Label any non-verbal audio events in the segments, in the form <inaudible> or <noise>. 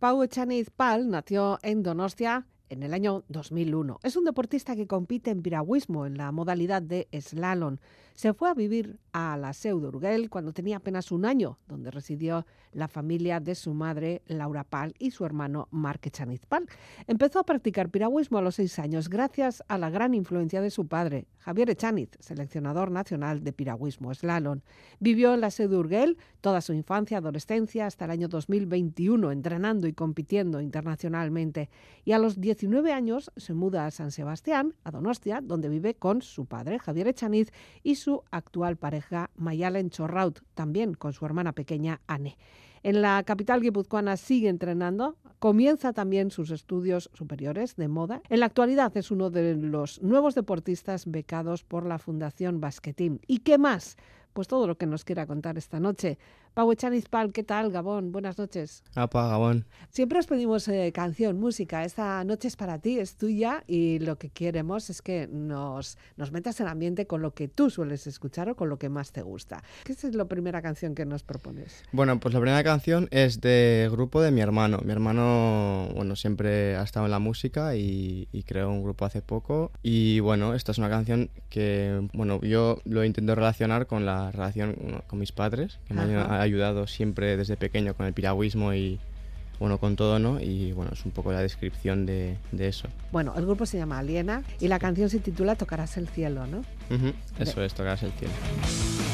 Pau Echaniz Pal nació en Donostia en el año 2001. Es un deportista que compite en piragüismo en la modalidad de slalom. Se fue a vivir a la Seu de cuando tenía apenas un año, donde residió la familia de su madre Laura Pal y su hermano Marc Echaniz Pal. Empezó a practicar piragüismo a los seis años gracias a la gran influencia de su padre, Javier Echaniz, seleccionador nacional de piragüismo slalom. Vivió en la Seu de toda su infancia, adolescencia, hasta el año 2021, entrenando y compitiendo internacionalmente. Y a los 19 años se muda a San Sebastián, a Donostia, donde vive con su padre, Javier Echaniz, y su actual pareja Mayalen Chorraut, también con su hermana pequeña Anne. En la capital guipuzcoana sigue entrenando, comienza también sus estudios superiores de moda. En la actualidad es uno de los nuevos deportistas becados por la Fundación Basquetín. ¿Y qué más? Pues todo lo que nos quiera contar esta noche. Pau Echanizpal, ¿qué tal, Gabón? Buenas noches. Apa, Gabón. Siempre os pedimos eh, canción, música. Esta noche es para ti, es tuya y lo que queremos es que nos, nos metas en ambiente con lo que tú sueles escuchar o con lo que más te gusta. ¿Qué es la primera canción que nos propones? Bueno, pues la primera canción es del grupo de mi hermano. Mi hermano, bueno, siempre ha estado en la música y, y creó un grupo hace poco. Y bueno, esta es una canción que, bueno, yo lo intento relacionar con la relación con mis padres, que me han ayudado siempre desde pequeño con el piragüismo y bueno, con todo, ¿no? Y bueno, es un poco la descripción de, de eso. Bueno, el grupo se llama Aliena y la canción se titula Tocarás el cielo, ¿no? Ujú, Eso es, Tocarás el cielo.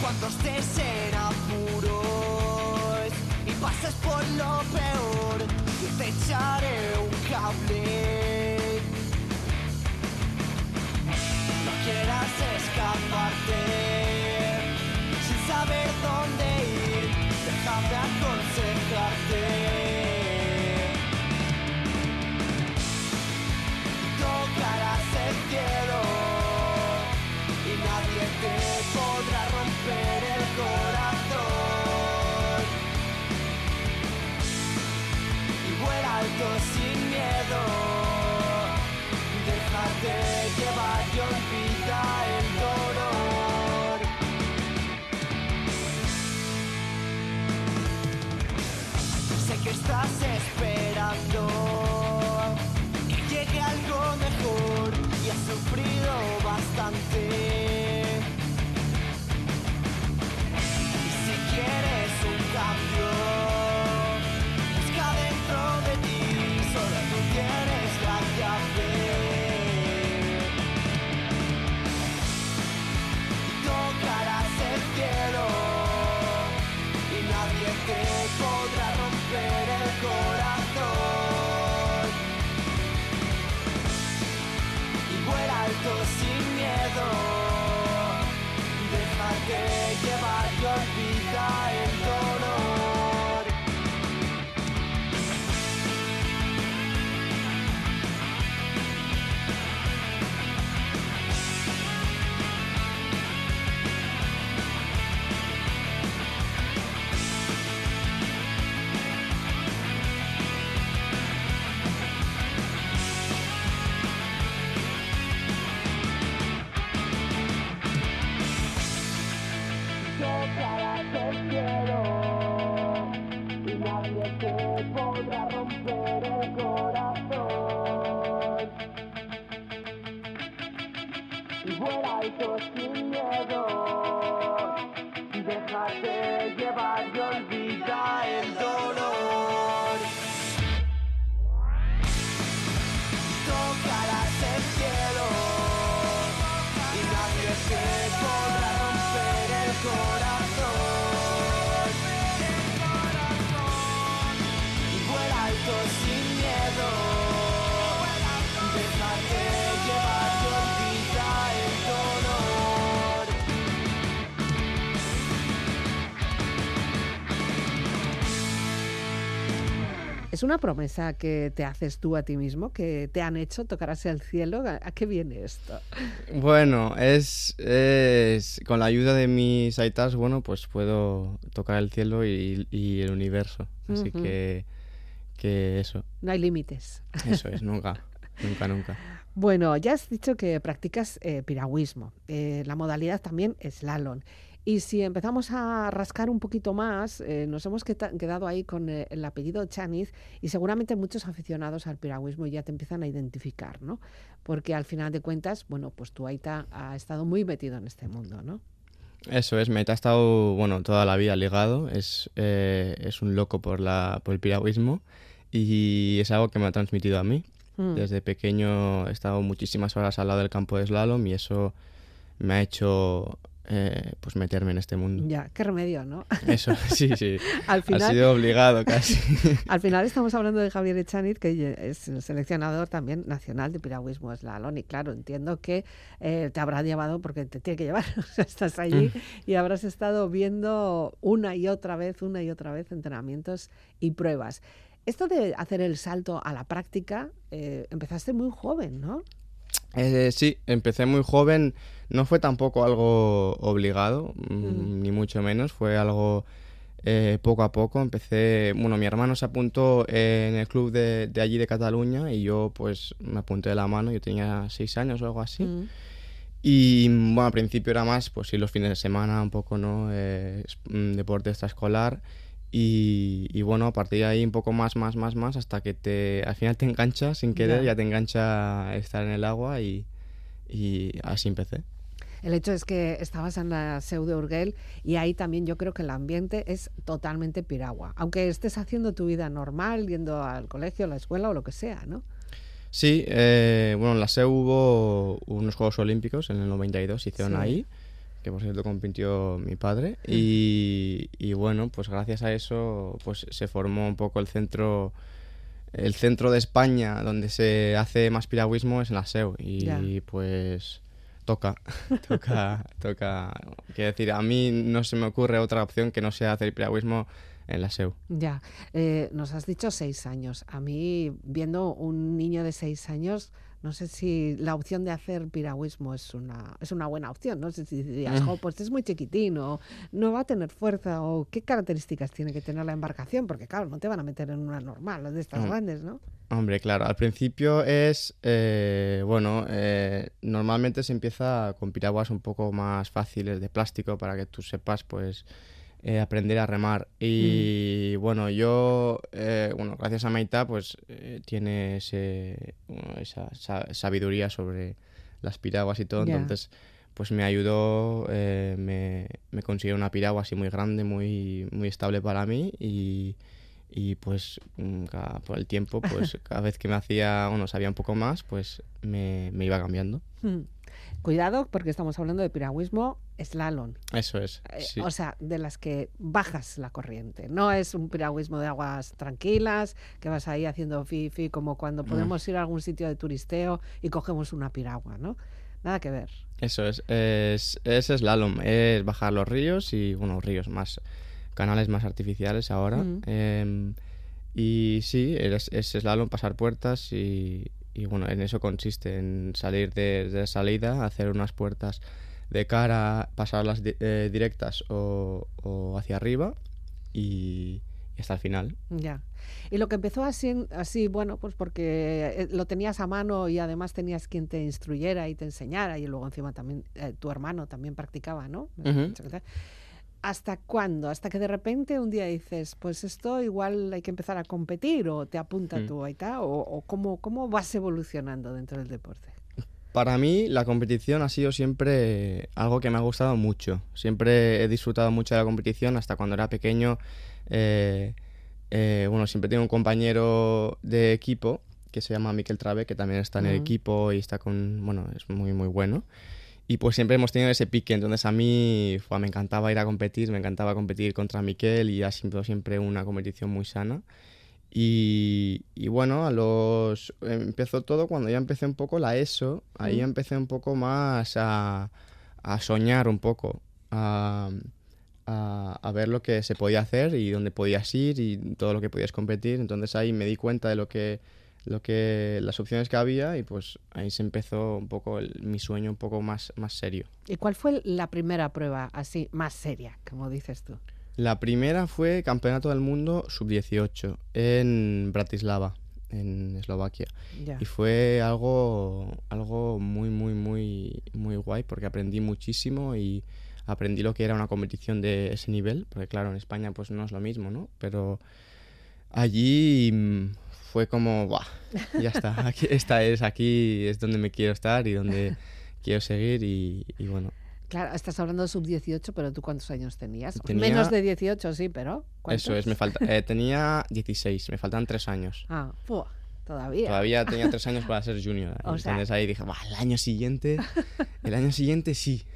Cuando estés en apuros y pases por lo peor, yo te echaré un cable. No quieras escaparte sin saber dónde ir, aconsejarte. Estás esperando que llegue algo mejor y has sufrido bastante. Y si quieres un cambio, una promesa que te haces tú a ti mismo, que te han hecho, tocarás el cielo. ¿A qué viene esto? Bueno, es, es- con la ayuda de mis aitas, bueno, pues puedo tocar el cielo y, y el universo. Así que, que eso, No hay límites. eso es, nunca, nunca, nunca. Bueno, ya has dicho que practicas eh, piragüismo. Eh, la modalidad también es slalom. Y si empezamos a rascar un poquito más, eh, nos hemos quedado ahí con eh, el apellido Chaniz y seguramente muchos aficionados al piragüismo ya te empiezan a identificar, ¿no? Porque al final de cuentas, bueno, pues tu Aita ha estado muy metido en este mundo, ¿no? Eso es, Meta ha estado, bueno, toda la vida ligado, es, eh, es un loco por, la, por el piragüismo y es algo que me ha transmitido a mí. Mm. Desde pequeño he estado muchísimas horas al lado del campo de slalom y eso me ha hecho eh, pues meterme en este mundo. Ya, qué remedio, ¿no? Eso, <laughs> sí, sí. al Ha final, sido obligado casi. <laughs> Al final estamos hablando de Javier Echaniz, que es el seleccionador también nacional de piragüismo slalom. Y claro, entiendo que eh, te habrá llevado, porque te tiene que llevar, <laughs> estás allí y habrás estado viendo una y otra vez, una y otra vez entrenamientos y pruebas. Esto de hacer el salto a la práctica, eh, empezaste muy joven, ¿no? Eh, sí, empecé muy joven. No fue tampoco algo obligado, mm, Mm. ni mucho menos. Fue algo eh, poco a poco. Empecé, bueno, mi hermano se apuntó en el club de, de allí de Cataluña y yo pues me apunté de la mano. Yo tenía seis años o algo así. Mm. Y bueno, al principio era más, pues sí, los fines de semana, un poco, ¿no? Eh, deporte extraescolar. Y, y bueno, a partir de ahí un poco más, más, más, más, hasta que te, al final te engancha sin querer, Ya. ya te engancha estar en el agua y, y así empecé. El hecho es que estabas en la Seu de Urgell y ahí también yo creo que el ambiente es totalmente piragua. Aunque estés haciendo tu vida normal, yendo al colegio, a la escuela o lo que sea, ¿no? Sí, eh, bueno, en la SEU hubo unos Juegos Olímpicos en el 92, se hicieron Sí. ahí, que por cierto compitió mi padre. Y, y bueno, pues gracias a eso pues se formó un poco el centro, el centro de España donde se hace más piragüismo es en la SEU. Y pues toca, <laughs> toca, toca. Quiero decir, a mí no se me ocurre otra opción que no sea hacer piragüismo en la SEU. Ya, eh, nos has dicho seis años. A mí, viendo un niño de seis años, no sé si la opción de hacer piragüismo es una, es una buena opción. No sé si dirías, Mm. "Jo, pues es muy chiquitín o no va a tener fuerza o qué características tiene que tener la embarcación, porque claro, no te van a meter en una normal, las de estas Mm. grandes, ¿no? Hombre, claro, al principio es, eh, bueno, eh, normalmente se empieza con piraguas un poco más fáciles de plástico para que tú sepas, pues, eh, aprender a remar. Y bueno, yo, eh, bueno, gracias a Maita, pues, eh, tiene ese, bueno, esa sa- sabiduría sobre las piraguas y todo, entonces, pues me ayudó, me, me consiguió una piragua así muy grande, muy, muy estable para mí y y pues mm, cada- por el tiempo, pues <laughs> cada vez que me hacía, bueno, sabía un poco más, pues me, me iba cambiando. Hmm. Cuidado, porque estamos hablando de piragüismo slalom. Eso es. Eh. O sea, de las que bajas la corriente. No es un piragüismo de aguas tranquilas, que vas ahí haciendo fifi, como cuando Mm. podemos ir a algún sitio de turisteo y cogemos una piragua, ¿no? Nada que ver. Eso es. Es, es slalom, es bajar los ríos y, bueno, ríos más, canales más artificiales ahora. Mm. Em, y sí, es, es slalom, pasar puertas y, y, bueno, en eso consiste, en salir de, de salida, hacer unas puertas de cara, pasarlas di- eh, directas o, o hacia arriba y, y hasta el final. Ya. Y lo que empezó así, así, bueno, pues porque eh, lo tenías a mano y además tenías quien te instruyera y te enseñara y luego encima también eh, tu hermano también practicaba, ¿no? ¿Hasta cuándo? Hasta que de repente un día dices, pues esto igual hay que empezar a competir o te apunta Mm. tu Aita o, o cómo, cómo vas evolucionando dentro del deporte. Para mí la competición ha sido siempre algo que me ha gustado mucho. Siempre he disfrutado mucho de la competición hasta cuando era pequeño. eh, eh, bueno, siempre tengo un compañero de equipo que se llama Miquel Trave, que también está en el equipo y está con, bueno, es muy muy bueno. Y pues siempre hemos tenido ese pique, entonces a mí fue, me encantaba ir a competir, me encantaba competir contra Miquel y ha sido siempre una competición muy sana. Y, y bueno, a los empezó todo cuando ya empecé un poco la ESO, ahí Mm. empecé un poco más a, a soñar un poco, a, a, a ver lo que se podía hacer y dónde podías ir y todo lo que podías competir. Entonces ahí me di cuenta de lo que, lo que las opciones que había y pues ahí se empezó un poco el- mi sueño un poco más, más serio. ¿Y cuál fue la primera prueba así más seria, como dices tú? La primera fue Campeonato del Mundo Sub-18 en Bratislava, en Eslovaquia. Ya. Y fue algo, algo muy, muy, muy, muy guay porque aprendí muchísimo y aprendí lo que era una competición de ese nivel, porque claro, en España pues no es lo mismo, ¿no? Pero allí fue como, ¡buah! Ya está, <laughs> aquí, esta es, aquí es donde me quiero estar y donde <laughs> quiero seguir y, y bueno. Claro, estás hablando de sub-18, pero ¿tú cuántos años tenías? Tenía- Menos de 18, sí, pero ¿cuántos? Eso es, me falta, eh, tenía 16, me faltan 3 años. Ah, todavía. Todavía <laughs> tenía 3 años para ser junior. O sea- Entonces ahí dije, "Buah, el año siguiente, el año siguiente sí.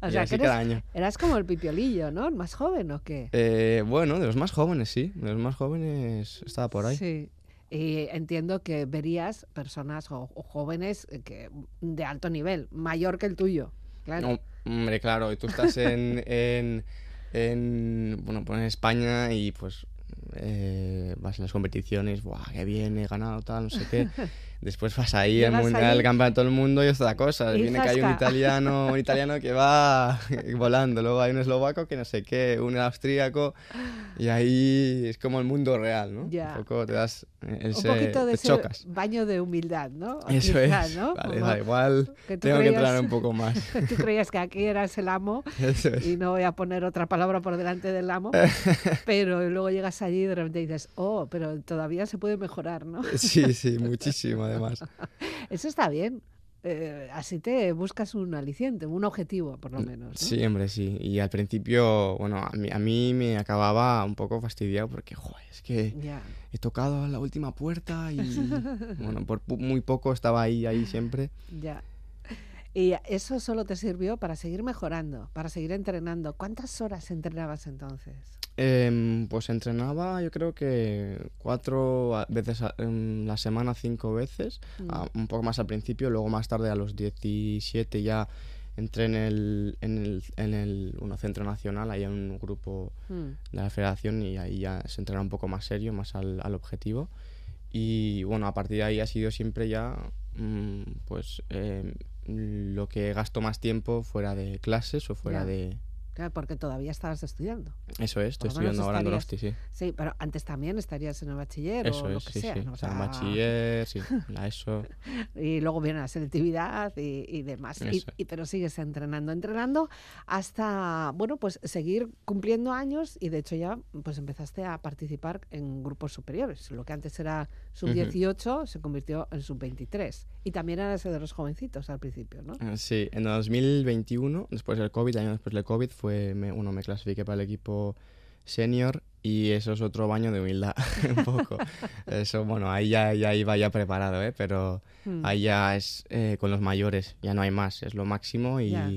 O y sea, así que eres- cada año. eras como el pipiolillo, ¿no? ¿El más joven o qué? Eh, bueno, de los más jóvenes, sí. De los más jóvenes estaba por ahí. Sí. Y entiendo que verías personas o, o jóvenes eh, que de alto nivel, mayor que el tuyo. Claro. No, hombre, claro, y tú estás en, <laughs> en, en, bueno, pues en España y pues eh, vas en las competiciones, ¡buah, qué bien, he ganado, tal, no sé qué! <laughs> Después vas ahí al mundial, campeonato del mundo y otra cosa. y Viene que hay un italiano, <laughs> un italiano que va <laughs> volando, luego hay un eslovaco que no sé qué, un austríaco y ahí es como el mundo real, ¿no? Ya. Un poco te das Un ese, poquito de te ese chocas. baño de humildad, ¿no? Eso Quizá, es. ¿no? Vale, da igual. que Tengo que creías- entrenar un poco <laughs> más. Tú creías que aquí eras el amo Eso es. y no voy a poner otra palabra por delante del amo, pero luego llegas allí y de repente dices, oh, pero todavía se puede mejorar, ¿no? Sí, sí, muchísimo además. <laughs> Eso está bien. Eh, así te buscas un aliciente, un objetivo, por lo menos. ¿no? Sí, hombre, sí. Y al principio, bueno, a mí, a mí me acababa un poco fastidiado porque, joder, es que he tocado la última puerta y, <laughs> bueno, por muy poco estaba ahí, ahí siempre. Ya. Y eso solo te sirvió para seguir mejorando, para seguir entrenando. ¿Cuántas horas entrenabas entonces? Em, pues entrenaba, yo creo que cuatro veces a- en la semana, cinco veces. Mm. a- un poco más al principio, luego más tarde a los 17 ya entré en el, en el, en el uno centro nacional, ahí en un grupo Mm. de la federación y ahí ya se entrena un poco más serio, más al, al objetivo. Y bueno, a partir de ahí ha sido siempre ya, mm, pues, eh, lo que gasto más tiempo fuera de clases o fuera Ya. de... Claro, porque todavía estabas estudiando. Eso es, estoy lo estudiando ahora en Donosti, sí. Sí, pero antes también estarías en el bachiller Eso o lo es, que sí, sea. sí. ¿no? O sea, bachiller, sí, <laughs> la ESO. Y luego viene la selectividad y, y demás. Y, y- pero sigues entrenando, entrenando hasta, bueno, pues seguir cumpliendo años y de hecho ya pues empezaste a participar en grupos superiores. Lo que antes era sub-18 se convirtió en sub-23. Y también eras de los jovencitos al principio, ¿no? Sí, en 2021, después del COVID, año después del COVID, fue, me, uno, me clasifiqué para el equipo senior y eso es otro baño de humildad, <laughs> un poco. Eso, bueno, ahí ya, ya iba ya preparado, ¿eh? Pero Mm. ahí ya es eh, con los mayores, ya no hay más, es lo máximo y... Ya.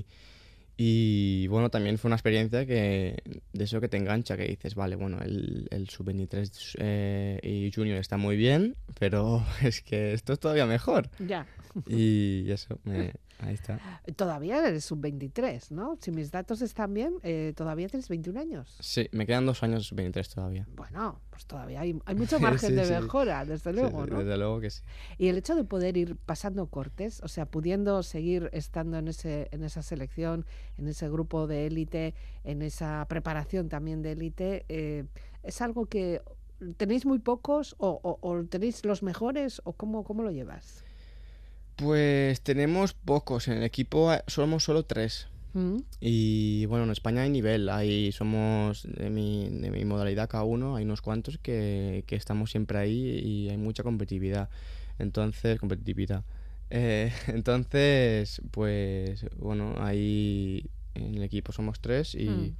Y bueno, también fue una experiencia que de eso que te engancha, que dices, vale, bueno, el, el sub-23 eh, y junior está muy bien, pero <laughs> es que esto es todavía mejor. Ya. <laughs> Y eso, me- ahí está. Todavía eres sub-23, ¿no? Si mis datos están bien, eh, todavía tienes 21 años. Sí, me quedan dos años de sub-23 todavía. Bueno, pues todavía hay, hay mucho <laughs> margen Sí, de sí. mejora, desde luego, sí, ¿no? Desde luego que sí. Y el hecho de poder ir pasando cortes, o sea, pudiendo seguir estando en, ese, en esa selección, en ese grupo de élite, en esa preparación también de élite, eh, ¿es algo que tenéis muy pocos o, o- o tenéis los mejores o cómo, cómo lo llevas? Pues tenemos pocos, en el equipo somos solo tres. ¿Mm? Y bueno, en España hay nivel, ahí somos de mi, de mi modalidad K1, hay unos cuantos que, que estamos siempre ahí y hay mucha competitividad. Entonces, competitividad. Eh, <laughs> entonces, pues bueno, ahí en el equipo somos tres y, Mm.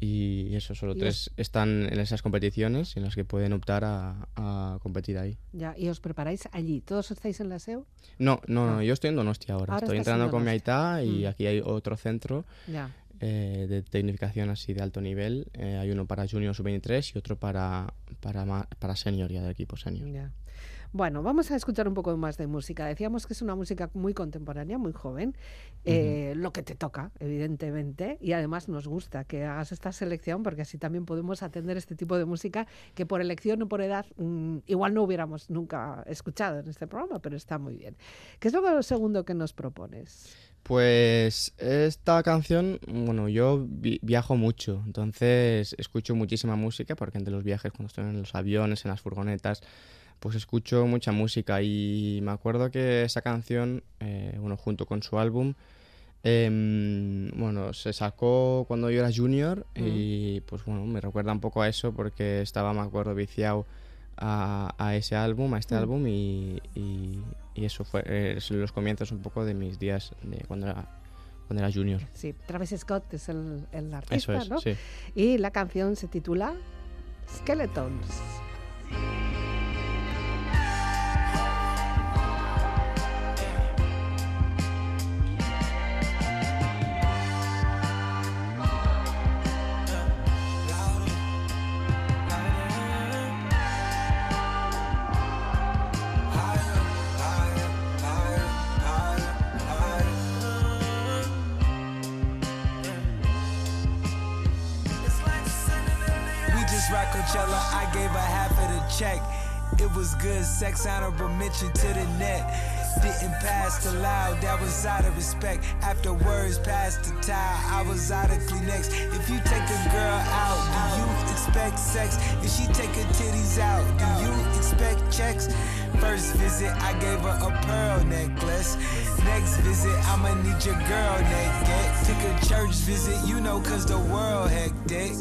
Y eso, solo Y tres están en esas competiciones en las que pueden optar a, a competir ahí. Ya, y os preparáis allí. ¿Todos estáis en la SEO? No, no, no, Ah. yo estoy en Donosti ahora. Ahora estoy estás en entrenando con mi. Aitá y Mm. aquí hay otro centro Ya. eh, de tecnificación así de alto nivel. Eh, hay uno para Junior Sub-23 y otro para, para, para Senior, ya del equipo Senior. Ya. Bueno, vamos a escuchar un poco más de música. Decíamos que es una música muy contemporánea, muy joven, eh, lo que te toca, evidentemente, y además nos gusta que hagas esta selección porque así también podemos atender este tipo de música que por elección o por edad mm, igual no hubiéramos nunca escuchado en este programa, pero está muy bien. ¿Qué es lo segundo que nos propones? Pues esta canción, bueno, yo vi- viajo mucho, entonces escucho muchísima música porque entre los viajes, cuando estoy en los aviones, en las furgonetas, pues escucho mucha música y me acuerdo que esa canción, eh, bueno, junto con su álbum, Em, bueno, se sacó cuando yo era junior y pues bueno, me recuerda un poco a eso porque estaba, me acuerdo, viciado a, a ese álbum, a este álbum y, y- y eso fue eh, los comienzos un poco de mis días de cuando era, cuando era junior. Sí, Travis Scott es el, el artista, Eso es, ¿no? sí. Y la canción se titula Skeletons. Sex, honorable mention to the net. Didn't pass the loud, that was out of respect. After words passed the towel, I was out of Kleenex. If you take a girl out, do you expect sex? If she take her titties out, do you expect checks? First visit, I gave her a pearl necklace. Next visit, I'ma need your girl naked. Took a church visit, you know, cause the world hectic.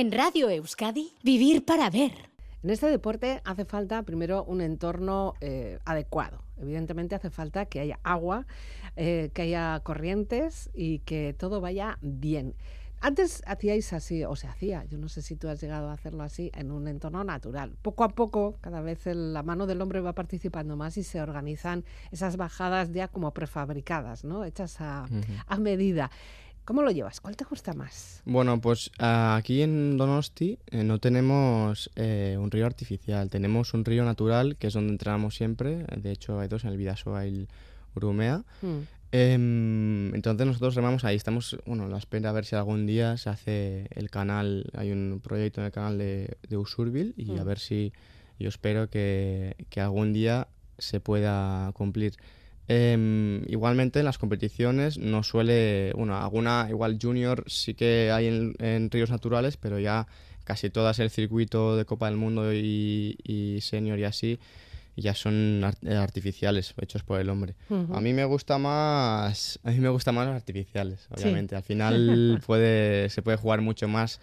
En Radio Euskadi, Vivir para Ver. En este deporte hace falta primero un entorno eh, adecuado. Evidentemente hace falta que haya agua, eh, que haya corrientes y que todo vaya bien. Antes hacíais así, o se hacía, yo no sé si tú has llegado a hacerlo así, en un entorno natural. Poco a poco, cada vez el- la mano del hombre va participando más y se organizan esas bajadas ya como prefabricadas, ¿no? Hechas a, a medida. ¿Cómo lo llevas? ¿Cuál te gusta más? Bueno, pues ah, aquí en Donosti eh, no tenemos eh, un río artificial, tenemos un río natural que es donde entrenamos siempre, de hecho hay dos en el Vidasoa y el Urumea. Mm. Em, entonces nosotros remamos ahí, estamos, bueno, a la espera a ver si algún día se hace el canal, hay un proyecto en el canal de, de Usurbil y a Mm. ver si yo espero que, que algún día se pueda cumplir. Em, igualmente en las competiciones no suele, bueno, alguna igual junior sí que hay en, en ríos naturales, pero ya casi todas el circuito de Copa del Mundo y, y senior y así ya son ar- eh, artificiales, hechos por el hombre. A mí me gusta más, a mí me gustan más los artificiales, Sí. obviamente. Al final <laughs> puede, se puede jugar mucho más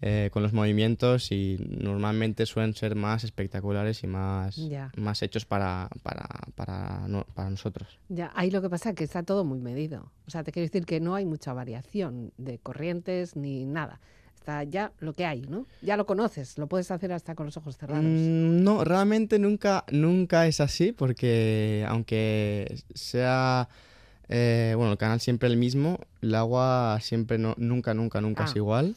eh, con los movimientos y normalmente suelen ser más espectaculares y más, Ya. más hechos para, para, para, no- para nosotros. Ya, ahí lo que pasa es que está todo muy medido. O sea, te quiero decir que no hay mucha variación de corrientes ni nada. Está ya lo que hay, ¿no? Ya lo conoces, lo puedes hacer hasta con los ojos cerrados. Mm, no, realmente nunca, nunca es así porque aunque sea, eh, bueno, el canal siempre el mismo, el agua siempre no, nunca, nunca, nunca Ah. es igual.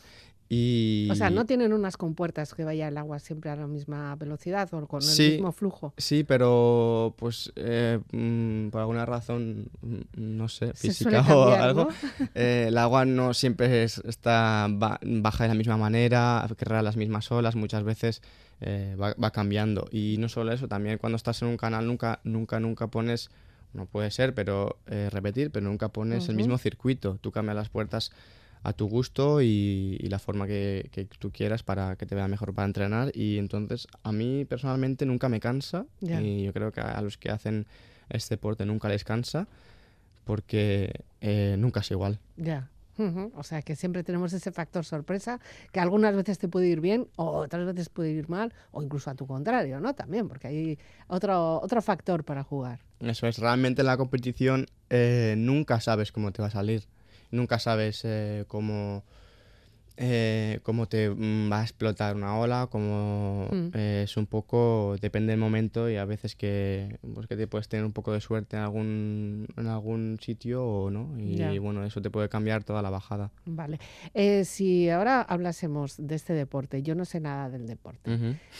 Y... O sea, no tienen unas compuertas que vaya el agua siempre a la misma velocidad o con el Sí. mismo flujo. Sí, pero pues eh, mm, por alguna razón, mm, no sé, física <laughs> o algo, ¿no? <laughs> eh, el agua no siempre es- está ba- baja de la misma manera, crea las mismas olas, muchas veces eh, va, va cambiando. Y no solo eso, también cuando estás en un canal nunca, nunca, nunca pones, no puede ser, pero repetir, pero nunca pones el mismo circuito. Tú cambias las puertas a tu gusto y, y la forma que, que tú quieras para que te vea mejor para entrenar. Y entonces a mí personalmente nunca me cansa y yo creo que a los que hacen este deporte nunca les cansa porque eh, nunca es igual. Ya. O sea que siempre tenemos ese factor sorpresa, que algunas veces te puede ir bien, o otras veces puede ir mal, o incluso a tu contrario, ¿no? También, porque hay otro, otro factor para jugar. Eso es, realmente en la competición eh, nunca sabes cómo te va a salir, nunca sabes eh, cómo, eh, cómo te mm, va a explotar una ola, cómo Mm. eh, es un poco, depende del momento y a veces que, pues que te puedes tener un poco de suerte en algún, en algún sitio o no, y bueno, eso te puede cambiar toda la bajada. Vale. Eh, si ahora hablásemos de este deporte, yo no sé nada del deporte,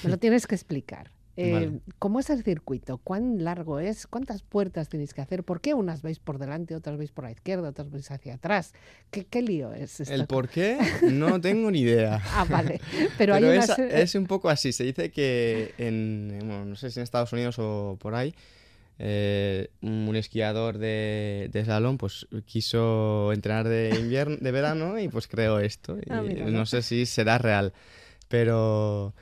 me lo tienes que explicar. Eh, Vale. ¿Cómo es el circuito? ¿Cuán largo es? ¿Cuántas puertas tenéis que hacer? ¿Por qué unas veis por delante, otras veis por la izquierda, otras veis hacia atrás? ¿Qué, qué lío es esto? El por qué no <laughs> tengo ni idea. <laughs> Ah, vale. Pero, Pero, hay es, serie- es un poco así. Se dice que en, bueno, no sé si en Estados Unidos o por ahí, eh, un esquiador de, de slalom pues quiso entrenar de invierno, de verano y pues creó esto. Y Ah, mira, no ¿no? sé si será real, pero,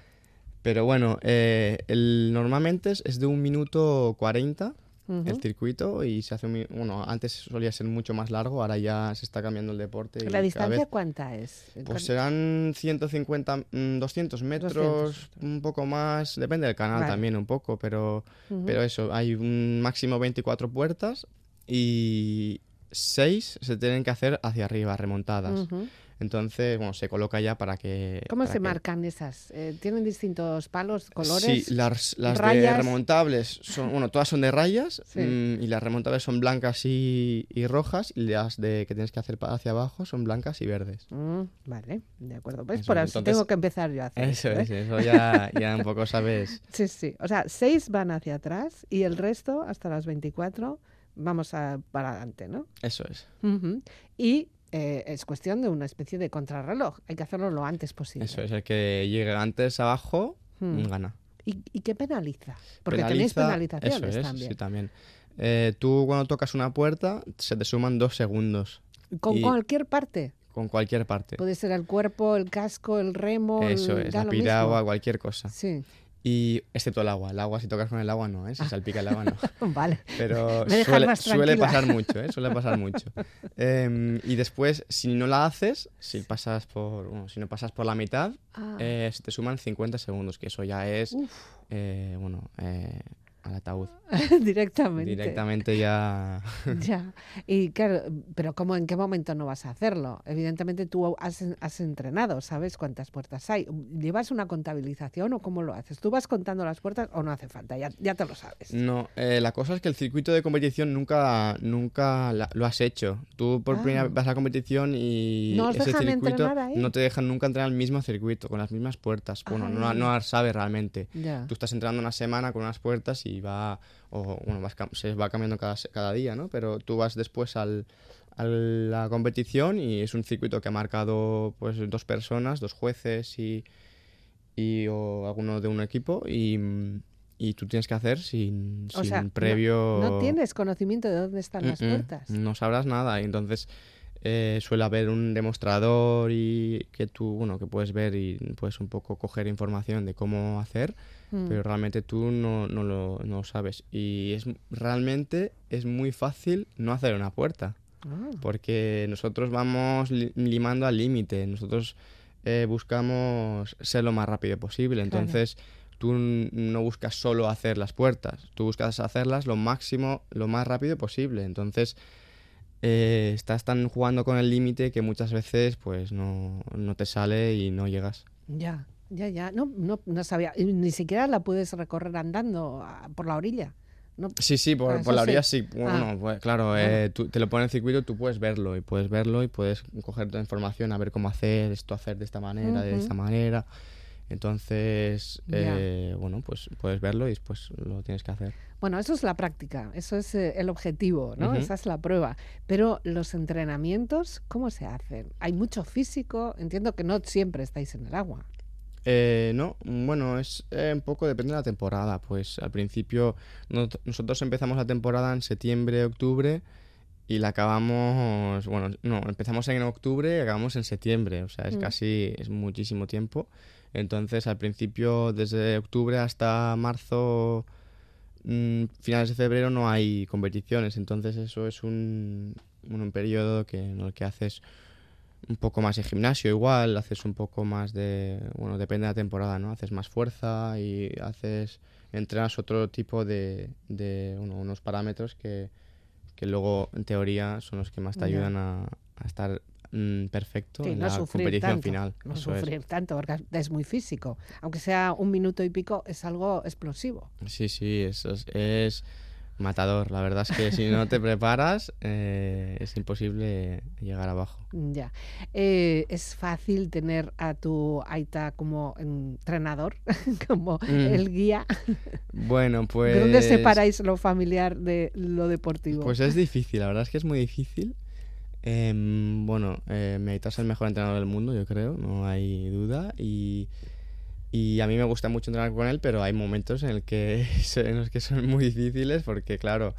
pero bueno, eh, el, normalmente es, de un minuto 40 Ujú. el circuito y se hace un, bueno, antes solía ser mucho más largo, ahora ya se está cambiando el deporte. ¿La distancia vez- cuánta es? pues ¿Cuán- serán 150, mm, 200 metros, 200. un poco más, depende del canal Vale. también un poco, pero, pero eso, hay un máximo 24 puertas y 6 se tienen que hacer hacia arriba, remontadas. Entonces, bueno, se coloca ya para que... ¿Cómo para se que- marcan esas? Eh, ¿Tienen distintos palos, colores? Sí, las, las de rayas? remontables son, bueno, todas son de rayas <laughs> Sí. mm, y las remontables son blancas y, y rojas y las de que tienes que hacer hacia abajo son blancas y verdes. Mm, vale, de acuerdo. Pues Eso, por eso entonces- tengo que empezar yo a hacer Eso es, ¿eh? eso ya, ya un poco <laughs> sabes. Sí, sí. O sea, seis van hacia atrás y el resto, hasta las 24, vamos a, para adelante, ¿no? Eso es. Ujú. Y eh, es cuestión de una especie de contrarreloj. Hay que hacerlo lo antes posible. Eso es, el que llegue antes abajo Hmm. gana. ¿Y, y qué penaliza? Porque tenéis Penaliza- penalizaciones eso es, también. Sí, también. Eh, tú cuando tocas una puerta se te suman dos segundos Con y- cualquier parte. con cualquier parte. Puede ser el cuerpo, el casco, el remo, Eso el- es, la piragua, cualquier cosa. Sí, Y excepto el agua. El agua, si tocas con el agua, no, ¿eh? Si salpica el agua, no. <laughs> vale. Pero dejas suele, pasar mucho, ¿eh? <laughs> Suele pasar mucho. Em, y después, si no la haces, si pasas por, bueno, si no pasas por la mitad, Ah, eh, se te suman 50 segundos, que eso ya es, eh, bueno, eh, al ataúd. <laughs> directamente. Directamente ya... <laughs> Ya. Y claro, pero ¿cómo, ¿en qué momento no vas a hacerlo? Evidentemente tú has, has entrenado, sabes cuántas puertas hay. ¿Llevas una contabilización o cómo lo haces? ¿Tú vas contando las puertas o no hace falta? Ya, ya te lo sabes. No, eh, la cosa es que el circuito de competición nunca, nunca la- lo has hecho. Tú por Ah. primera vez vas a la competición y ¿No ese circuito no te dejan nunca entrenar el mismo circuito, con las mismas puertas. Bueno, no, Ah. no sabes realmente. Ya. Tú estás entrando una semana con unas puertas y va, o bueno, cam- se va cambiando cada, cada día, ¿no? Pero tú vas después al, a la competición y es un circuito que ha marcado pues dos personas, dos jueces y, y o alguno de un equipo y, y tú tienes que hacer sin, O sin sea, previo... No, tienes conocimiento de dónde están las Mm, puertas. No sabrás nada y entonces eh, suele haber un demostrador y que tú, bueno, que puedes ver y puedes un poco coger información de cómo hacer, Mm. pero realmente tú no, no, lo, no lo sabes. Y es realmente es muy fácil no hacer una puerta, Ah, porque nosotros vamos li- limando al límite, nosotros eh, buscamos ser lo más rápido posible, Claro. entonces tú no buscas solo hacer las puertas, tú buscas hacerlas lo máximo, lo más rápido posible, entonces eh, estás tan jugando con el límite que muchas veces pues no, no te sale y no llegas. ya, ya, ya. No, no, no sabía. Ni siquiera la puedes recorrer andando ah, por la orilla. No, Sí, sí, por, Ah, por la orilla sí. Bueno, Ah. pues, claro, Ah. eh, tú- te lo pone en el circuito, tú puedes verlo y puedes verlo y puedes coger toda la información, a ver cómo hacer esto, hacer de esta manera, de esta manera. Entonces, eh, bueno, pues puedes verlo y después lo tienes que hacer. Bueno, eso es la práctica, eso es eh, el objetivo, ¿no? Esa es la prueba. Pero los entrenamientos, ¿cómo se hacen? Hay mucho físico, entiendo que no siempre estáis en el agua. Eh, no, bueno, es eh, un poco depende de la temporada. Pues al principio nosotros empezamos la temporada en septiembre, octubre y la acabamos, bueno, no, empezamos en octubre y acabamos en septiembre, o sea, es Mm. casi, es muchísimo tiempo. Entonces al principio, desde octubre hasta marzo, mm, finales de febrero no hay competiciones, entonces eso es un, un, periodo que, en el que haces un poco más de gimnasio igual, haces un poco más de, bueno, depende de la temporada, ¿no? Haces más fuerza y haces, entrenas otro tipo de, de bueno, unos parámetros que, que luego en teoría son los que más te ayudan a, a estar mm, perfecto Sí, en no la sufrir competición tanto, final. No Eso es. sufrir tanto, porque es muy físico. Aunque sea un minuto y pico, es algo explosivo. Sí, sí, eso es, es matador. La verdad es que si no te <laughs> preparas eh, es imposible llegar abajo. Ya. Eh, es fácil tener a tu Aita como entrenador, <laughs> como Mm. el guía. Bueno, pues... ¿De dónde separáis lo familiar de lo deportivo? Pues es difícil, la verdad es que es muy difícil. Em, bueno, eh, Meita es el mejor entrenador del mundo, yo creo, no hay duda. Y, y a mí me gusta mucho entrenar con él, pero hay momentos en, el que, <laughs> en los que son muy difíciles porque, claro,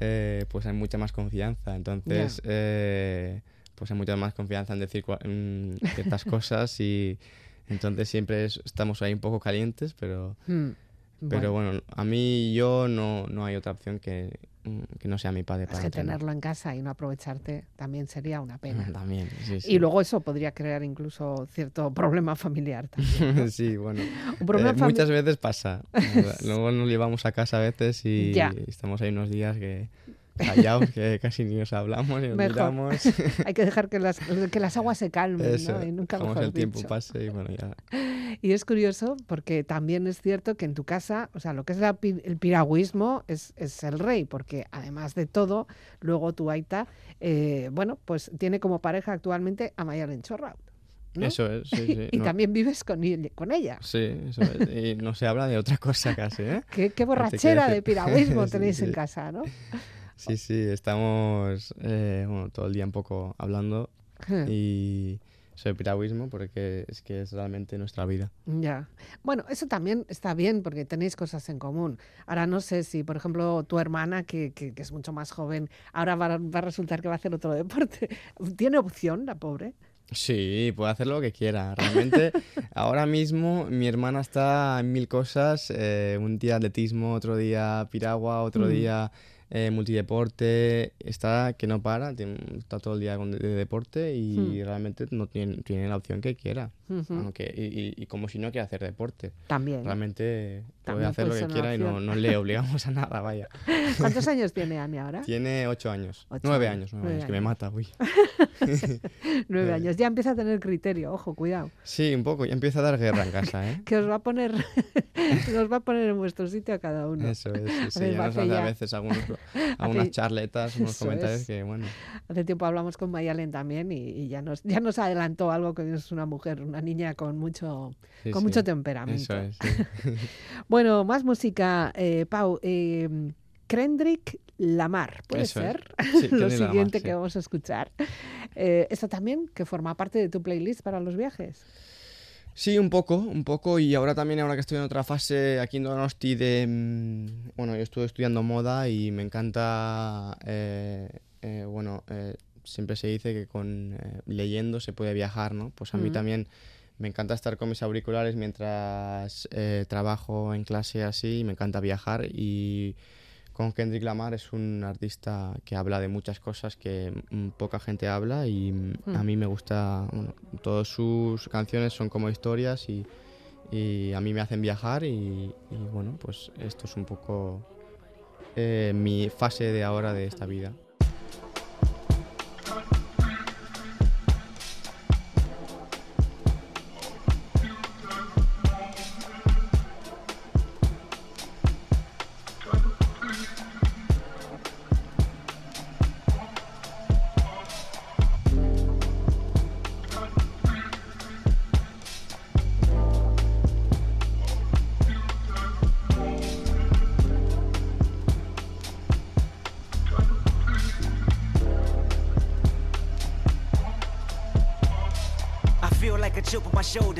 eh, pues hay mucha más confianza. Entonces, eh, pues hay mucha más confianza en decir en ciertas cosas y entonces siempre es- estamos ahí un poco calientes, pero... Mm, Pero bueno, bueno, a mí y yo no, no hay otra opción que, que no sea mi padre es para que entrenar. tenerlo en casa y no aprovecharte también sería una pena. <laughs> También, sí, sí. Y luego eso podría crear incluso cierto <laughs> problema familiar también. ¿no? <laughs> sí, bueno. Eh, muchas veces pasa. Luego nos llevamos a casa a veces y Ya. estamos ahí unos días que callados, que casi ni nos hablamos nos Mejor. miramos. <laughs> Hay que dejar que las, que las aguas se calmen, Eso, ¿no? Y nunca mejor el tiempo pase y bueno, ya. Y es curioso porque también es cierto que en tu casa, o sea, lo que es la el piragüismo es, es el rey, porque además de todo, luego tu Aita, eh, bueno, pues tiene como pareja actualmente a Mayalen Chorraut. ¿no? Eso es, sí, sí. <laughs> y no- también vives con, ella- con ella. Sí, eso es. Y no se habla de otra cosa casi, ¿eh? <laughs> Qué, borrachera de piragüismo Sí, tenéis en casa, ¿no? Sí, sí, estamos eh, bueno, todo el día un poco hablando y sobre piragüismo porque es que es realmente nuestra vida. Ya. Bueno, eso también está bien porque tenéis cosas en común. Ahora no sé si, por ejemplo, tu hermana, que, que- que es mucho más joven, ahora va, a- va a resultar que va a hacer otro deporte. <laughs> ¿Tiene opción, la pobre? Sí, puede hacer lo que quiera. Realmente, <laughs> ahora mismo mi hermana está en mil cosas. eh, un día atletismo, otro día piragua, otro Mm. día eh, multideporte. Está que no para, tiene- está todo el día con de, de deporte y Mm. realmente no tiene, tiene la opción que quiera. Ujú. Aunque, y, y- y como si no quiere hacer deporte. También. Realmente puede También hacer lo puede que quiera y no, no le obligamos <laughs> a nada, vaya. ¿Cuántos <laughs> años tiene Ani ahora? Tiene ocho años. Ocho nueve años, años, nueve nueve años, que me años. mata, uy. <laughs> Nueve años. Ya empieza a tener criterio, ojo, cuidado. Sí, un poco, ya empieza a dar guerra en casa, ¿eh? Que os va a poner, os va a poner en vuestro sitio a cada uno. Eso es, sí, sí, ver, ya nos hace hace a ya- veces algunos, algunas charletas, unos Eso comentarios es. que, bueno, Hace tiempo hablamos con Mayalen también y, y ya nos ya nos adelantó algo que es una mujer, una niña con mucho sí, con sí, mucho temperamento. Eso es, sí. <laughs> Bueno, más música, eh, Pau. eh, Kendrick Lamar, ¿puede Eso ser? Sí, <laughs> Lo Lamar, siguiente sí. que vamos a escuchar. Eh, ¿Esto también que forma parte de tu playlist para los viajes? Sí, un poco, un poco. Y ahora también, ahora que estoy en otra fase aquí en Donosti de... mm, Bueno, yo estuve estudiando moda y me encanta... eh, eh, bueno, eh, siempre se dice que con eh, leyendo se puede viajar, ¿no? Pues a mí Ujú. también me encanta estar con mis auriculares mientras eh, trabajo en clase así. y Me encanta viajar y... Con Kendrick Lamar es un artista que habla de muchas cosas que mm, poca gente habla y mm, Mm. a mí me gusta, bueno, todas sus canciones son como historias y, y a mí me hacen viajar y, y, bueno, pues esto es un poco eh, mi fase de ahora de esta vida.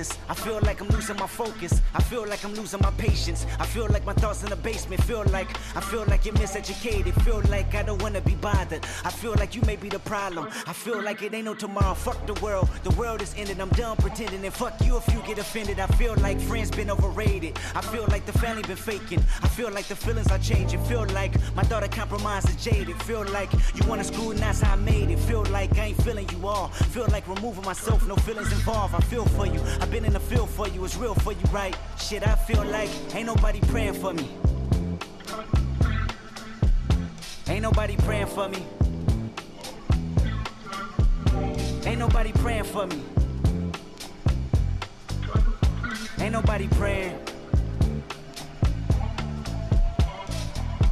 Shoulders. I feel like I'm losing my focus. I feel like I'm losing my patience. I feel like my thoughts in the basement. Feel like I feel like you're miseducated. Feel like I don't wanna be bothered. I feel like you may be the problem. I feel like it ain't no tomorrow. Fuck the world. The world is ended. I'm done pretending. And fuck you if you get offended. I feel like friends been overrated. I feel like the family been faking. I feel like the feelings are changing. Feel like my daughter compromised and jaded. Feel like you wanna that's how I made it. Feel like I ain't feeling you all. Feel like removing myself, no feelings involved. I feel for you. I've been in the field for you. It's real for you, right? Shit, I feel like ain't nobody praying for me. Ain't nobody praying for me. Ain't nobody praying for me. Ain't nobody praying.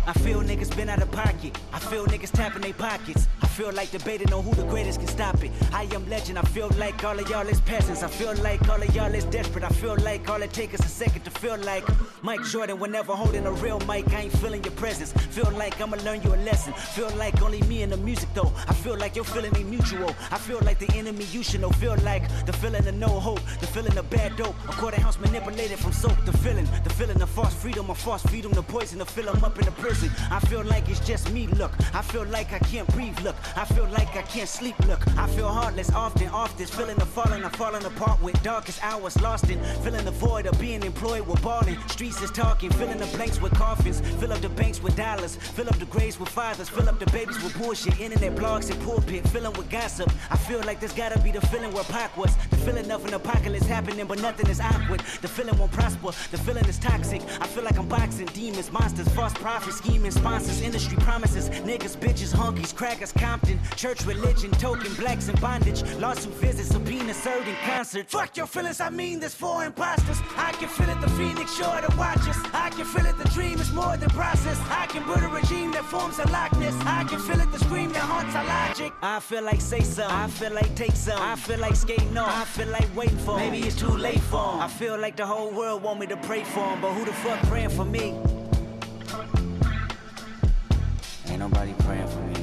I feel niggas been out of pocket. I feel niggas tapping their pockets. Feel like debating on who the greatest can stop it. I am legend. I feel like all of y'all is peasants. I feel like all of y'all is desperate. I feel like all it takes is a second to feel like Mike Jordan. Whenever holding a real mic, I ain't feeling your presence. Feel like I'ma learn you a lesson. Feel like only me and the music though. I feel like your feeling ain't mutual. I feel like the enemy you should know. Feel like the feeling of no hope. The feeling of bad dope. A quarter house manipulated from soap. The feeling, the feeling of false freedom. A false freedom. The poison to fill 'em up in the prison. I feel like it's just me. Look, I feel like I can't breathe. Look, I feel like I can't sleep. Look, I feel heartless often. often. feeling the falling, I'm falling apart with darkest hours lost in. Feeling the void of being employed with balling. Streets is talking, filling the blanks with coffins. Fill up the banks with dollars. Fill up the graves with fathers. Fill up the babies with bullshit. Internet blogs and pulpit. Filling with gossip. I feel like there's gotta be the feeling where Pac was. The feeling of an apocalypse happening, but nothing is awkward. The feeling won't prosper. The feeling is toxic. I feel like I'm boxing demons, monsters, false prophets, scheming sponsors, industry promises. Niggas, bitches, honkies, crackers, Compton. Church religion, token, blacks in bondage. Lawsuit visits, subpoena served in concert. Fuck your feelings, I mean this for imposters. I can feel it, the phoenix sure to watch us. I can feel it, the dream is more than process. I can build a regime that forms a likeness. I can feel it, the scream that haunts our logic. I feel like say some, I feel like take some. I feel like skating on, I feel like waiting for. Maybe it's too late for 'em. I feel like the whole world want me to pray for 'em, but who the fuck praying for me? Ain't nobody praying for me.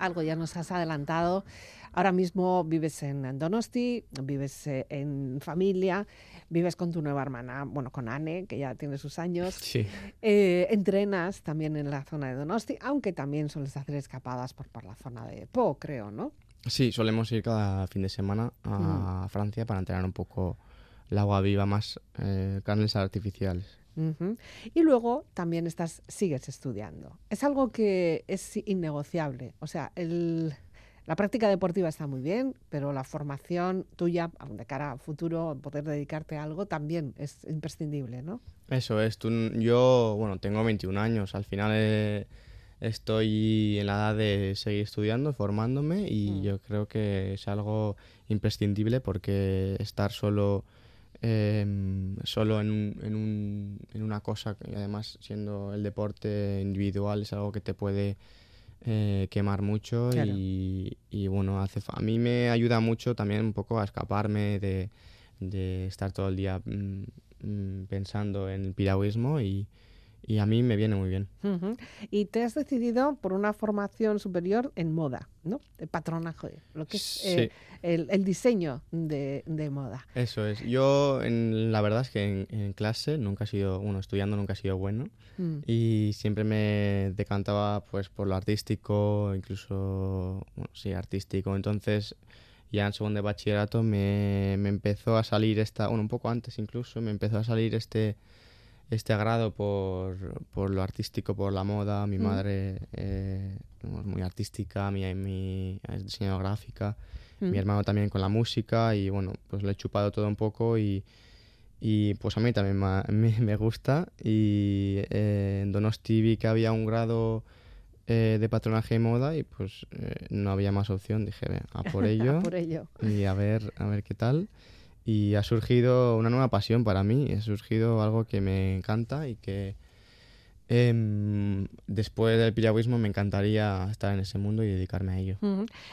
Algo ya nos has adelantado. Ahora mismo vives en Donosti, vives eh, en familia, vives con tu nueva hermana, bueno, con Anne, que ya tiene sus años. Sí. Eh, entrenas también en la zona de Donosti, aunque también sueles hacer escapadas por, por la zona de Po, creo, ¿no? Sí, solemos ir cada fin de semana a Francia para entrenar un poco el agua viva, más eh, carnes artificiales. Ujú. Y luego también estás, sigues estudiando. Es algo que es innegociable. O sea, el- la práctica deportiva está muy bien, pero la formación tuya de cara a futuro, poder dedicarte a algo, también es imprescindible, ¿no? Eso es, tú, yo, bueno, tengo 21 años, al final eh, estoy en la edad de seguir estudiando, formándome y Mm. yo creo que es algo imprescindible porque estar solo, em, solo en, un- en, un- en una cosa, y además siendo el deporte individual, es algo que te puede eh, quemar mucho Claro. y, y, bueno, hace, a mí me ayuda mucho también un poco a escaparme de, de estar todo el día mm, mm, pensando en el piragüismo y, y a mí me viene muy bien. Ujú. Y te has decidido por una formación superior en moda, ¿no? El patronaje, lo que es Sí. eh, el, el diseño de, de moda. Eso es. Yo, en, la verdad es que en, en clase nunca he sido, bueno, estudiando nunca he sido bueno Mm. y siempre me decantaba pues por lo artístico, incluso, bueno, sí, artístico. Entonces, ya en segundo de bachillerato me, me empezó a salir esta, bueno, un poco antes incluso, me empezó a salir este, este agrado por, por lo artístico, por la moda. Mi Mm. madre eh, es muy artística, mi, mi es diseñadora gráfica. mi Mm. hermano también con la música y bueno, pues lo he chupado todo un poco y, y pues a mí también ma- <laughs> me, me gusta y eh, en Donosti vi que había un grado eh, de patronaje de moda y pues eh, no había más opción, dije, "Ve, a por <laughs> ello A por ello. y a ver, a ver qué tal. Y ha surgido una nueva pasión para mí, ha surgido algo que me encanta y que Em, después del piragüismo me encantaría estar en ese mundo y dedicarme a ello.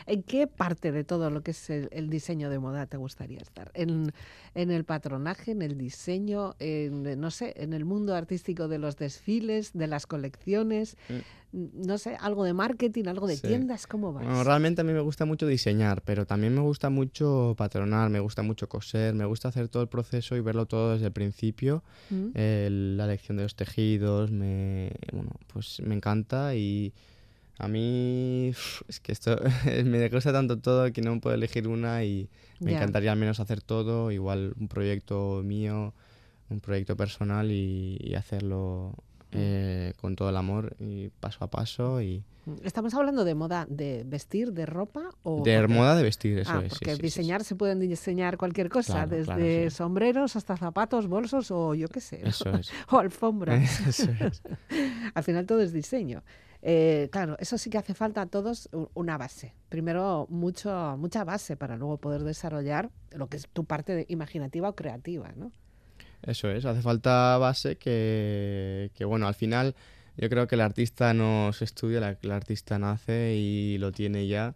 ¿En qué parte de todo lo que es el, el diseño de moda te gustaría estar? ¿En, en el patronaje, en el diseño, en, no sé, en el mundo artístico de los desfiles, de las colecciones? No sé, algo de marketing, algo de Sí. tiendas, ¿cómo vas? Bueno, realmente a mí me gusta mucho diseñar, pero también me gusta mucho patronar, me gusta mucho coser, me gusta hacer todo el proceso y verlo todo desde el principio. ¿Mm? Eh, la elección de los tejidos, me, bueno, pues me encanta y a mí es que esto <laughs> me gusta tanto todo que no puedo elegir una y me encantaría al menos hacer todo, igual un proyecto mío, un proyecto personal y, y hacerlo eh, con todo el amor y paso a paso y ¿Estamos hablando de moda de vestir, de ropa o de porque- moda de vestir, eso ah, es. porque sí, sí, diseñar se pueden diseñar cualquier cosa, Claro, desde claro, sí. sombreros hasta zapatos, bolsos o yo qué sé. Eso es. <laughs> o alfombras. <laughs> Eso es. <laughs> Al final todo es diseño. Eh, claro, eso sí que hace falta a todos una base. Primero, mucho, mucha base para luego poder desarrollar lo que es tu parte de- imaginativa o creativa, ¿no? Eso es, hace falta base que, que, bueno, al final yo creo que el artista no se estudia, la- el artista nace y lo tiene ya.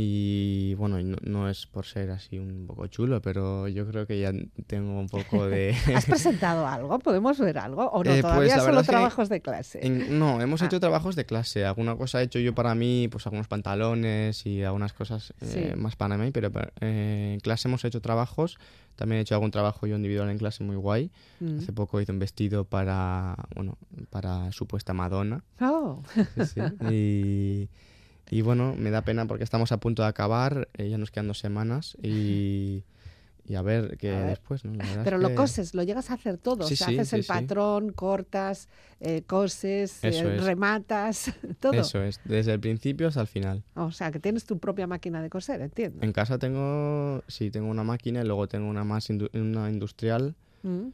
Y bueno, no, no es por ser así un poco chulo, pero yo creo que ya tengo un poco <laughs> de... ¿Has <laughs> presentado algo? ¿Podemos ver algo? ¿O no? Eh, pues, Todavía solo trabajos de clase. En- no, hemos Ah. hecho trabajos de clase. Alguna cosa he hecho yo para mí, pues algunos pantalones y algunas cosas eh, más para mí, pero eh, en clase hemos hecho trabajos. También he hecho algún trabajo yo individual en clase muy guay. Mm. Hace poco hice un vestido para, bueno, para supuesta Madonna. Oh, Sí, sí. <laughs> Y, y bueno, me da pena porque estamos a punto de acabar, eh, ya nos quedan dos semanas y, y a ver qué A ver. después, ¿no? La pero lo que- coses, lo llegas a hacer todo. Sí, o sea, sí, haces sí, el patrón, cortas, eh, coses, eh, rematas, <laughs> todo. Eso es, desde el principio hasta el final. O sea, que tienes tu propia máquina de coser, entiendo. En casa tengo, sí, tengo una máquina y luego tengo una más indu- una industrial Mm.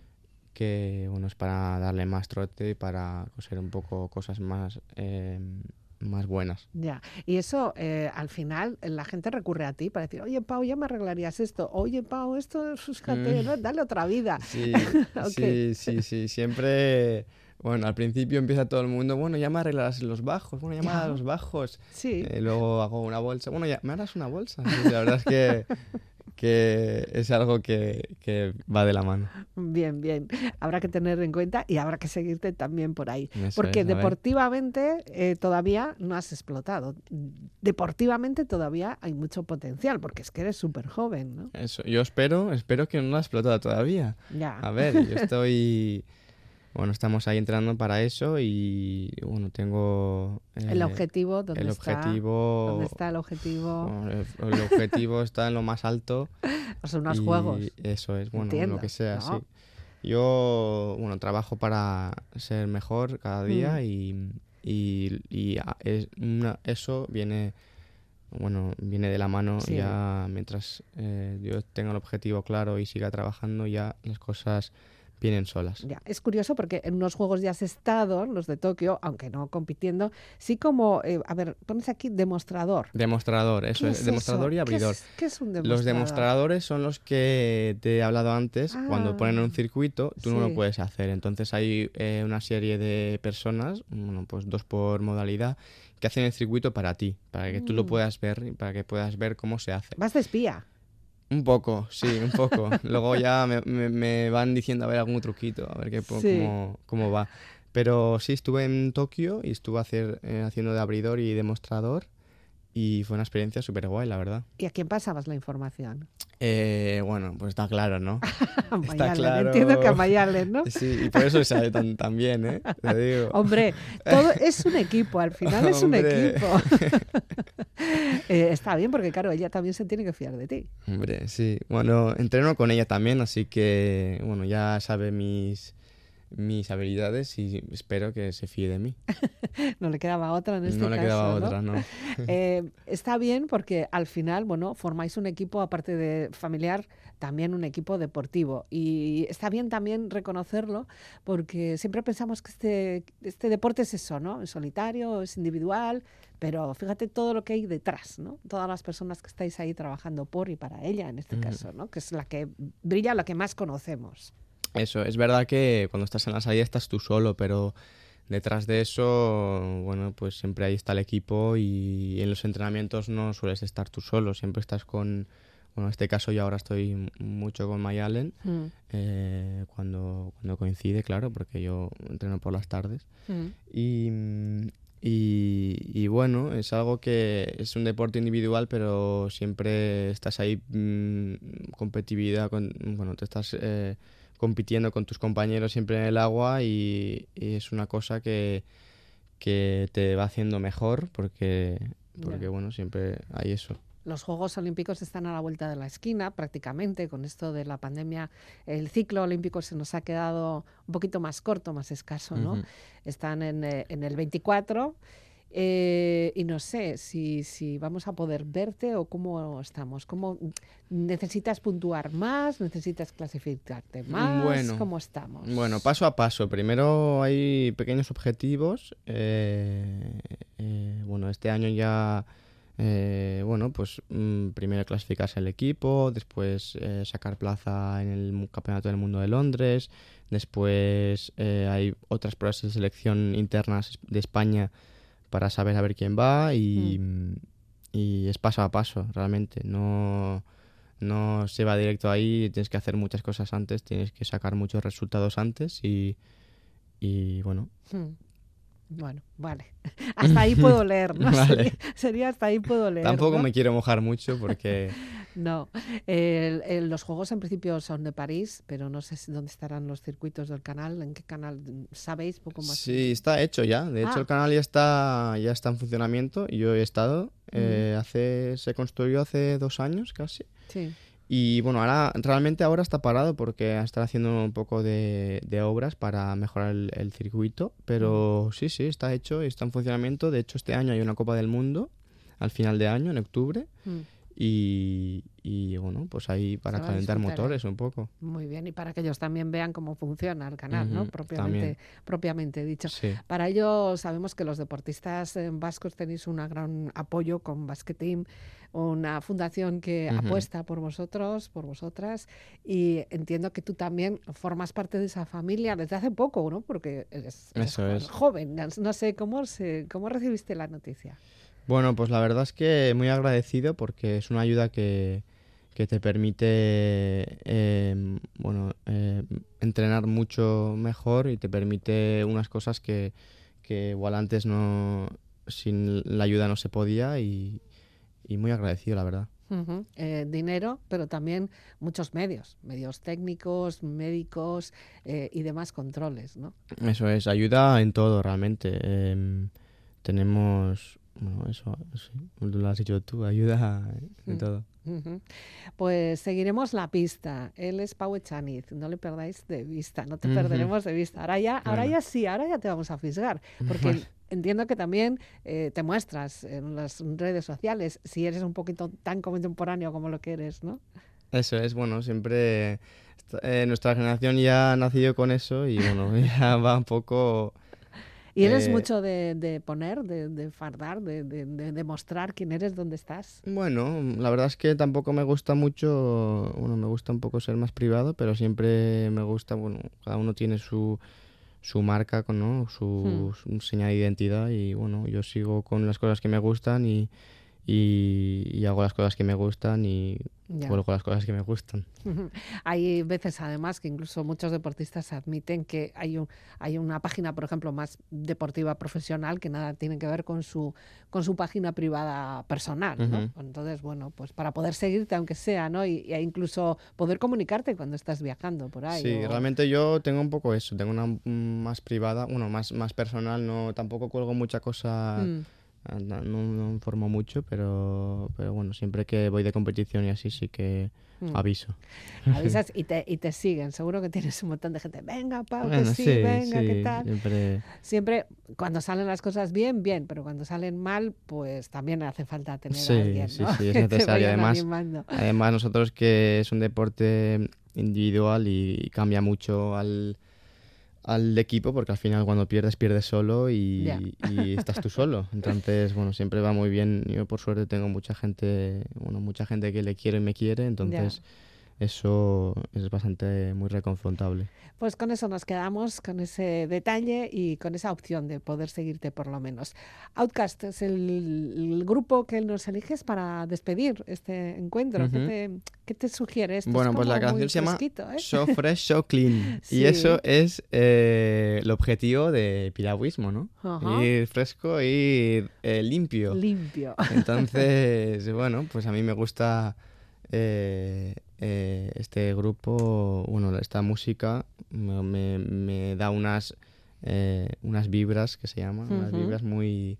que, bueno, es para darle más trote y para coser un poco cosas más, eh, más buenas. Ya, y eso eh, al final la gente recurre a ti para decir, oye Pau, ya me arreglarías esto, oye Pau, esto, fíjate, Mm. ¿no? dale otra vida. Sí, <laughs> sí, sí, sí, siempre... Bueno, al principio empieza todo el mundo, bueno, ya me arreglarás los bajos, bueno, ya me harás los bajos. Sí, Eh, luego hago una bolsa, bueno, ya me harás una bolsa. Sí, <laughs> la verdad es que, que es algo que, que va de la mano. bien, bien. Habrá que tener en cuenta y habrá que seguirte también por ahí. Eso Porque es, deportivamente eh, todavía no has explotado. Deportivamente todavía hay mucho potencial, porque es que eres súper joven, ¿no? Eso, yo espero, espero que no lo ha explotado todavía. Ya. A ver, yo <laughs> estoy... Bueno, estamos ahí entrando para eso y bueno, tengo... el eh, objetivo, ¿dónde el está? objetivo... ¿Dónde está el objetivo? bueno, el, el objetivo está en lo más alto. <laughs> Son unos y juegos. Eso es, bueno, Entiendo, lo que sea, ¿no? sí. Yo, bueno, trabajo para ser mejor cada día Mm. y, y, y a- es una- eso viene, bueno, viene de la mano Sí. ya mientras eh, yo tenga el objetivo claro y siga trabajando ya las cosas vienen solas. Ya, es curioso porque en unos juegos ya has estado, los de Tokio, aunque no compitiendo, sí como, eh, a ver, pones aquí demostrador. Demostrador, eso ¿Qué es, es demostrador y abridor. es- ¿Qué es un demostrador? Los demostradores son los que te he hablado antes. Cuando ponen Ah, un circuito, tú no lo puedes hacer. Entonces hay eh, una serie de personas, bueno, pues dos por modalidad, que hacen el circuito para ti, para que tú lo Mm. puedas ver y para que puedas ver cómo se hace. Vas de espía. Un poco, sí, un poco. <laughs> Luego ya me, me- me van diciendo a ver algún truquito, a ver qué, Sí. cómo, cómo va. Pero sí, estuve en Tokio y estuve hacer, eh, haciendo de abridor y demostrador. Y fue una experiencia súper guay, la verdad. ¿Y a quién pasabas la información? Eh, bueno, pues está claro, ¿no? <laughs> Está Mayalen, claro. Entiendo que a Mayalen, ¿no? Sí, y por eso sale tan, tan bien, ¿eh? Te digo. Hombre, todo <laughs> es un equipo, al final es un equipo. <laughs> Eh, está bien porque, claro, ella también se tiene que fiar de ti. Hombre, sí. Bueno, entreno con ella también, así que, bueno, ya sabe mis, mis habilidades y espero que se fíe de mí. <laughs> No le quedaba otra en este no le caso. quedaba ¿no? otra, ¿no? <laughs> Eh, está bien porque al final, bueno, formáis un equipo, aparte de familiar, también un equipo deportivo. Y está bien también reconocerlo porque siempre pensamos que este, este deporte es eso, ¿no? Es solitario, es individual, pero fíjate todo lo que hay detrás, ¿no? Todas las personas que estáis ahí trabajando por y para ella, en este Ujú. caso, ¿no? Que es la que brilla, la que más conocemos. Eso, es verdad que cuando estás en la salida estás tú solo, pero detrás de eso, bueno, pues siempre ahí está el equipo y en los entrenamientos no sueles estar tú solo, siempre estás con, bueno, en este caso yo ahora estoy mucho con Mayalen, Mm, eh, cuando, cuando coincide, claro, porque yo entreno por las tardes. mm. Y, y, y bueno, es algo que es un deporte individual, pero siempre estás ahí, mm, competitividad, con, bueno, te estás eh, compitiendo con tus compañeros siempre en el agua y, y es una cosa que, que te va haciendo mejor porque, porque bueno, siempre hay eso. Los Juegos Olímpicos están a la vuelta de la esquina, prácticamente. Con esto de la pandemia, el ciclo olímpico se nos ha quedado un poquito más corto, más escaso, ¿no? Ujú. Están en, eh, en el 24. Eh, y no sé si, si vamos a poder verte o cómo estamos. ¿Cómo, ¿Necesitas puntuar más? ¿Necesitas clasificarte más? Bueno, ¿Cómo estamos? Bueno, paso a paso. Primero hay pequeños objetivos. eh, eh, bueno, este año ya, bueno, pues mm, primero clasificarse el equipo, después sacar plaza en el Campeonato del Mundo de Londres, después hay otras pruebas de selección internas de España para saber a ver quién va y, y es paso a paso, realmente. No, no se va directo ahí, tienes que hacer muchas cosas antes, tienes que sacar muchos resultados antes y, y bueno, Hmm. Bueno, vale. <laughs> Hasta ahí puedo leer, ¿no? <laughs> Vale. Sería, sería hasta ahí puedo leer. tampoco ¿no? me quiero mojar mucho porque <laughs> No, El- el- los juegos en principio son de París, pero no sé si- dónde estarán los circuitos del canal, en qué canal, ¿sabéis poco más? sí, está hecho ya. De hecho, Ah. el canal ya está, ya está en funcionamiento y yo he estado. eh, hace, se construyó hace dos años casi. Sí. Y bueno, ahora realmente ahora está parado porque están haciendo un poco de, obras para mejorar el, el circuito, pero sí, sí, está hecho y está en funcionamiento. De hecho, este año hay una Copa del Mundo al final de año, en octubre, Mm, y, y, bueno, pues ahí para calentar motores un poco. Muy bien, y para que ellos también vean cómo funciona el canal, ¿no? Propiamente, también. propiamente dicho. Sí. Para ello sabemos que los deportistas eh, vascos tenéis un gran apoyo con Basket Team, una fundación que apuesta por vosotros, por vosotras, y entiendo que tú también formas parte de esa familia desde hace poco, ¿no? Porque eres, eres Eso jo- es. joven, no- no sé cómo se, cómo recibiste la noticia. Bueno, pues la verdad es que muy agradecido porque es una ayuda que, que te permite em, bueno, em, entrenar mucho mejor y te permite unas cosas que, que igual antes no sin la ayuda no se podía y, y muy agradecido la verdad. Eh, dinero, pero también muchos medios, medios técnicos, médicos eh, y demás controles, ¿no? Eso es, ayuda en todo realmente. Em, tenemos, bueno, eso, sí, lo has dicho tú, ayuda en Mm. todo. Pues seguiremos la pista. Él es Pau Echaniz, no le perdáis de vista, no te perderemos de vista. Ahora ya, ahora Bueno. ya sí, ahora ya te vamos a fisgar, <laughs> porque entiendo que también eh, te muestras en las redes sociales, si eres un poquito tan contemporáneo como lo que eres, ¿no? Eso es, bueno, siempre eh, nuestra generación ya ha nacido con eso y bueno, <laughs> ya va un poco... Y eres Eh, mucho de, de poner, de, de fardar, de, de, de demostrar quién eres, dónde estás. Bueno, la verdad es que tampoco me gusta mucho, bueno, me gusta un poco ser más privado, pero siempre me gusta, bueno, cada uno tiene su, su marca, con, ¿no? Su, su señal de identidad y bueno, yo sigo con las cosas que me gustan y, y, y hago las cosas que me gustan y Ya. cuelgo las cosas que me gustan. <laughs> Hay veces, además, que incluso muchos deportistas admiten que hay, un, hay una página, por ejemplo, más deportiva profesional que nada tiene que ver con su, con su página privada personal. ¿no? Entonces, bueno, pues para poder seguirte, aunque sea, ¿no? Y, e incluso poder comunicarte cuando estás viajando por ahí. Sí, o- realmente yo tengo un poco eso, tengo una más privada, bueno, más, más personal, no tampoco cuelgo mucha cosa, Mm. No, no informo mucho, pero, pero bueno, siempre que voy de competición y así sí que Mm. aviso. Avisas <laughs> y te, y te siguen. Seguro que tienes un montón de gente. Venga, Pau, que sí, venga, sí, ¿qué tal? siempre... Siempre, cuando salen las cosas bien, bien, pero cuando salen mal, pues también hace falta tener Sí, a alguien, sí, ¿no? sí, <laughs> es necesario. Además, animando. Además nosotros que es un deporte individual y cambia mucho al, al equipo porque al final cuando pierdes pierdes solo y, estás tú solo. <laughs> Entonces, bueno, siempre va muy bien. Yo por suerte tengo mucha gente, bueno, mucha gente que le quiere y me quiere, entonces eso es bastante muy reconfortable. Pues con eso nos quedamos, con ese detalle y con esa opción de poder seguirte por lo menos. Outcast es el, grupo que nos eliges para despedir este encuentro. ¿Qué, te, sugieres? Bueno, pues la canción se llama ¿eh? So Fresh, So Clean. <laughs> Y eso es eh, el objetivo de piragüismo, ¿no? Ir fresco y eh, limpio. Limpio. Entonces, <laughs> bueno, pues a mí me gusta este grupo, bueno, esta música me, me da unas, eh, unas vibras que se llaman, unas vibras muy,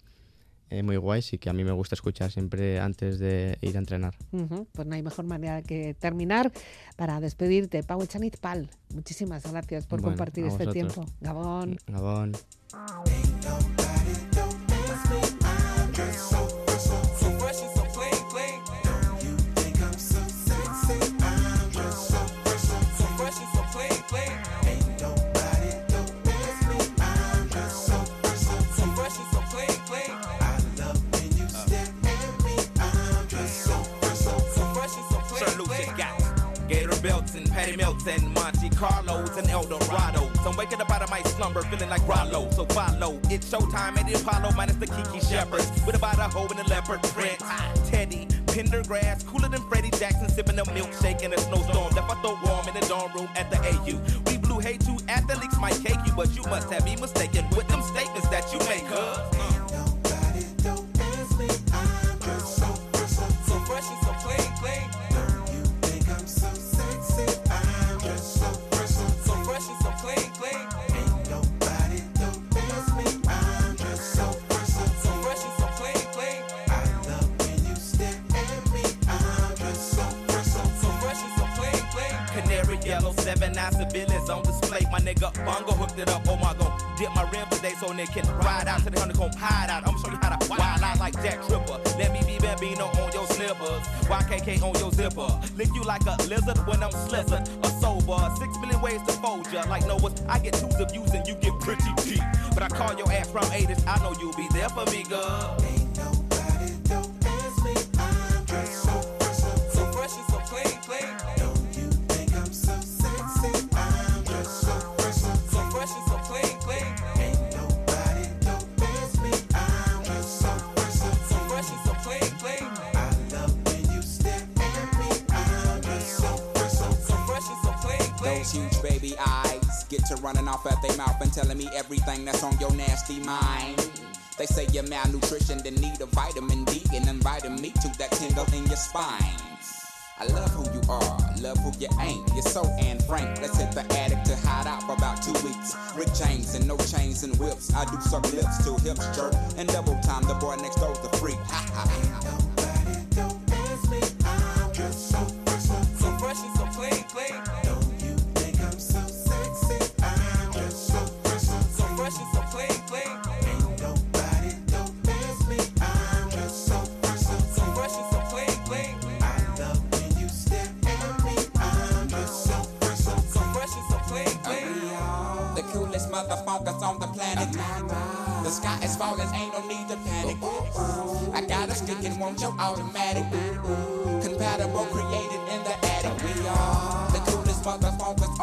eh, muy guays y que a mí me gusta escuchar siempre antes de ir a entrenar. Pues no hay mejor manera que terminar para despedirte. Pau Chanit Pal, muchísimas gracias por compartir este tiempo. Gabón. Gabón. Patty Melts and Monte Carlos and Eldorados. I'm waking up out of my slumber feeling like Rollo. So follow. It's showtime at the Apollo minus the Kiki Shepherds. With about a hoe in the leopard print. Teddy, Pendergrass, cooler than Freddie Jackson, sipping a milkshake in a snowstorm. Left I throw warm in the dorm room at the AU. We blew hate to athletes might cake you, but you must have me mistaken with them statements that you make, huh? Civilians on display. My nigga Bongo hooked it up. Oh my god, dip my rim today so they can ride out to the honeycomb hide out. I'ma show you how to wild out like Jack Tripper. Let me be Bambino on your slippers. YKK on your zipper. Lick you like a lizard when I'm slizzard. A sober. Six million ways to fold ya. Like Noah's, I get twos of views and you get pretty deep. But I call your ass from 80s. I know you'll be there for me, girl. Running off at their mouth and telling me everything that's on your nasty mind. They say you're malnutrition, then need a vitamin D and inviting me to that tingle in your spine. I love who you are, love who you ain't. You're so and frank. Let's hit the attic to hide out for about two weeks. Rick chains and no chains and whips. I do suck lips till hips jerk. And double time, the boy next door's the freak. Ha ha. The sky is falling, ain't no need to panic. I got a stick and want your automatic. Compatible, created in the attic. We are the coolest motherfuckers